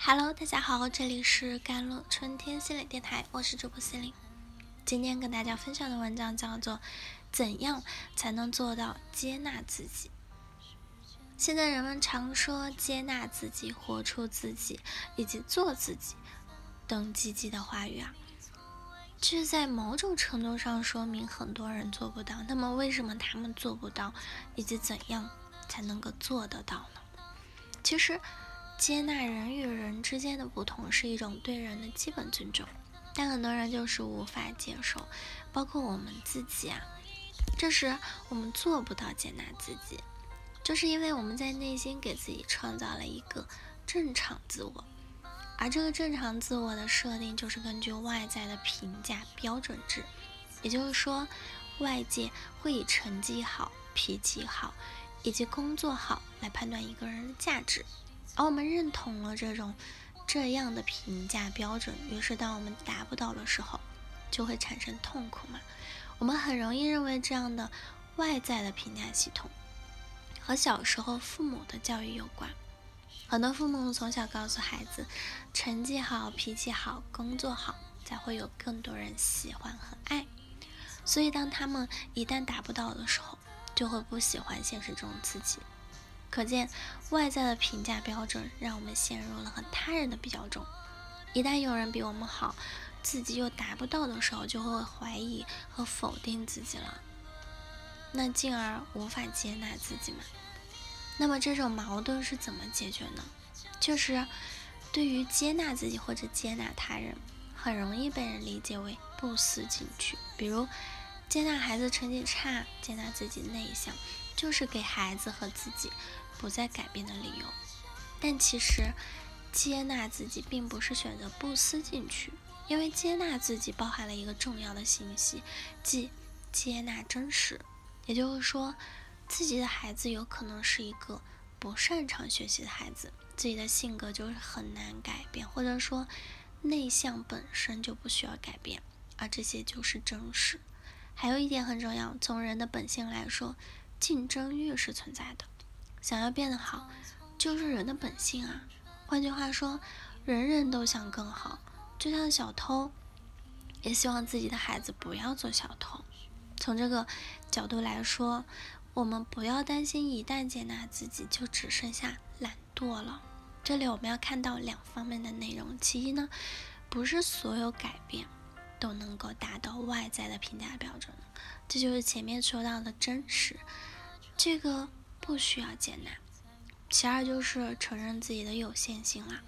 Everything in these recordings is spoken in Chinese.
Hello，大家好，这里是甘露春天心理电台，我是主播心灵。今天跟大家分享的文章叫做《怎样才能做到接纳自己》。现在人们常说接纳自己、活出自己以及做自己等积极的话语啊，这在某种程度上说明很多人做不到。那么为什么他们做不到，以及怎样才能够做得到呢？其实。接纳人与人之间的不同是一种对人的基本尊重，但很多人就是无法接受，包括我们自己啊。这时我们做不到接纳自己，就是因为我们在内心给自己创造了一个正常自我，而这个正常自我的设定就是根据外在的评价标准制，也就是说，外界会以成绩好、脾气好以及工作好来判断一个人的价值。而我们认同了这种这样的评价标准，于是当我们达不到的时候，就会产生痛苦嘛。我们很容易认为这样的外在的评价系统和小时候父母的教育有关。很多父母从小告诉孩子，成绩好、脾气好、工作好，才会有更多人喜欢和爱。所以当他们一旦达不到的时候，就会不喜欢现实中自己。可见，外在的评价标准让我们陷入了和他人的比较中。一旦有人比我们好，自己又达不到的时候，就会怀疑和否定自己了，那进而无法接纳自己嘛？那么这种矛盾是怎么解决呢？确实，对于接纳自己或者接纳他人，很容易被人理解为不思进取。比如，接纳孩子成绩差，接纳自己内向。就是给孩子和自己不再改变的理由，但其实接纳自己并不是选择不思进取，因为接纳自己包含了一个重要的信息，即接纳真实。也就是说，自己的孩子有可能是一个不擅长学习的孩子，自己的性格就是很难改变，或者说内向本身就不需要改变，而这些就是真实。还有一点很重要，从人的本性来说。竞争欲是存在的，想要变得好，就是人的本性啊。换句话说，人人都想更好，就像小偷，也希望自己的孩子不要做小偷。从这个角度来说，我们不要担心，一旦接纳自己，就只剩下懒惰了。这里我们要看到两方面的内容。其一呢，不是所有改变都能够达到外在的评价标准，这就是前面说到的真实。这个不需要接纳。其二就是承认自己的有限性啦，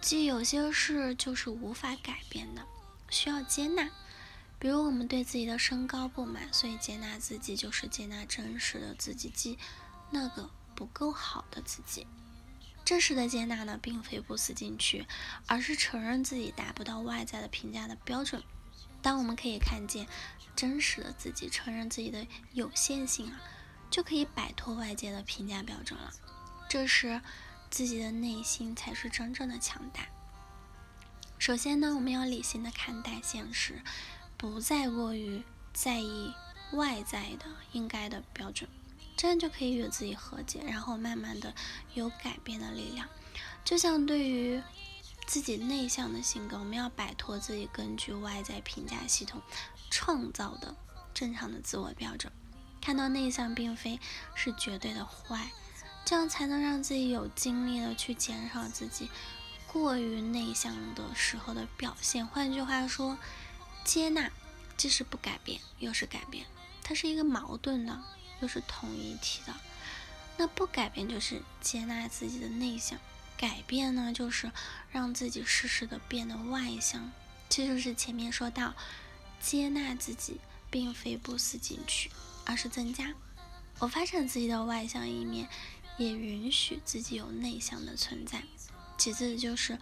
即有些事就是无法改变的，需要接纳。比如我们对自己的身高不满，所以接纳自己就是接纳真实的自己，即那个不够好的自己。真实的接纳呢，并非不思进取，而是承认自己达不到外在的评价的标准。当我们可以看见真实的自己，承认自己的有限性啊。就可以摆脱外界的评价标准了，这时自己的内心才是真正的强大。首先呢，我们要理性的看待现实，不再过于在意外在的应该的标准，这样就可以与自己和解，然后慢慢的有改变的力量。就像对于自己内向的性格，我们要摆脱自己根据外在评价系统创造的正常的自我标准。看到内向并非是绝对的坏，这样才能让自己有精力的去减少自己过于内向的时候的表现。换句话说，接纳既是不改变，又是改变，它是一个矛盾的，又是同一体的。那不改变就是接纳自己的内向，改变呢就是让自己适时的变得外向。这就是前面说到，接纳自己并非不思进取。而是增加，我发展自己的外向一面，也允许自己有内向的存在。其次就是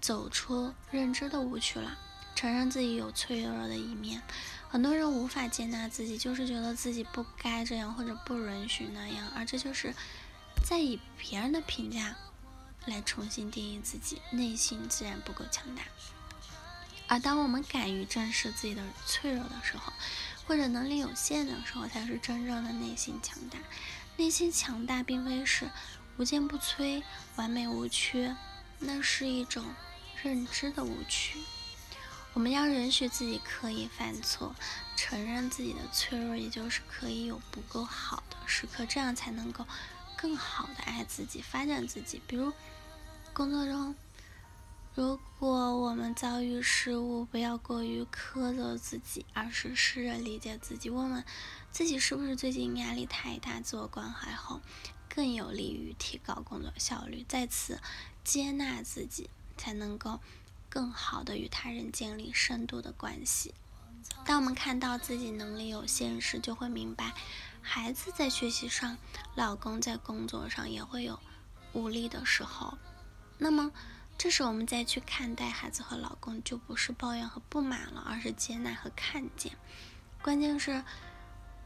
走出认知的误区了，承认自己有脆弱的一面。很多人无法接纳自己，就是觉得自己不该这样或者不允许那样，而这就是在以别人的评价来重新定义自己，内心自然不够强大。而当我们敢于正视自己的脆弱的时候，或者能力有限的时候，才是真正的内心强大。内心强大并非是无坚不摧、完美无缺，那是一种认知的误区。我们要允许自己可以犯错，承认自己的脆弱，也就是可以有不够好的时刻，这样才能够更好的爱自己、发展自己。比如工作中。如果我们遭遇失误，不要过于苛责自己，而是试着理解自己，问问自己是不是最近压力太大，自我关怀后更有利于提高工作效率。在此接纳自己，才能够更好的与他人建立深度的关系。当我们看到自己能力有限时，就会明白，孩子在学习上，老公在工作上也会有无力的时候。那么。这时，我们再去看待孩子和老公，就不是抱怨和不满了，而是接纳和看见。关键是，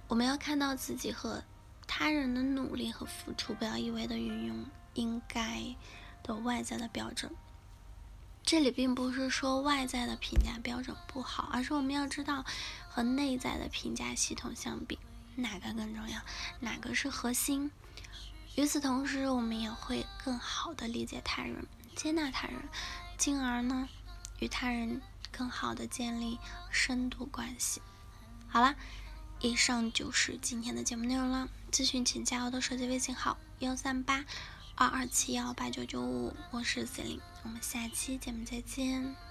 我们要看到自己和他人的努力和付出，不要一味的运用应该的外在的标准。这里并不是说外在的评价标准不好，而是我们要知道和内在的评价系统相比，哪个更重要，哪个是核心。与此同时，我们也会更好的理解他人。接纳他人，进而呢，与他人更好的建立深度关系。好了，以上就是今天的节目内容了。咨询请加我的手机微信号：幺三八二二七幺八九九五，我是 C 琳，我们下期节目再见。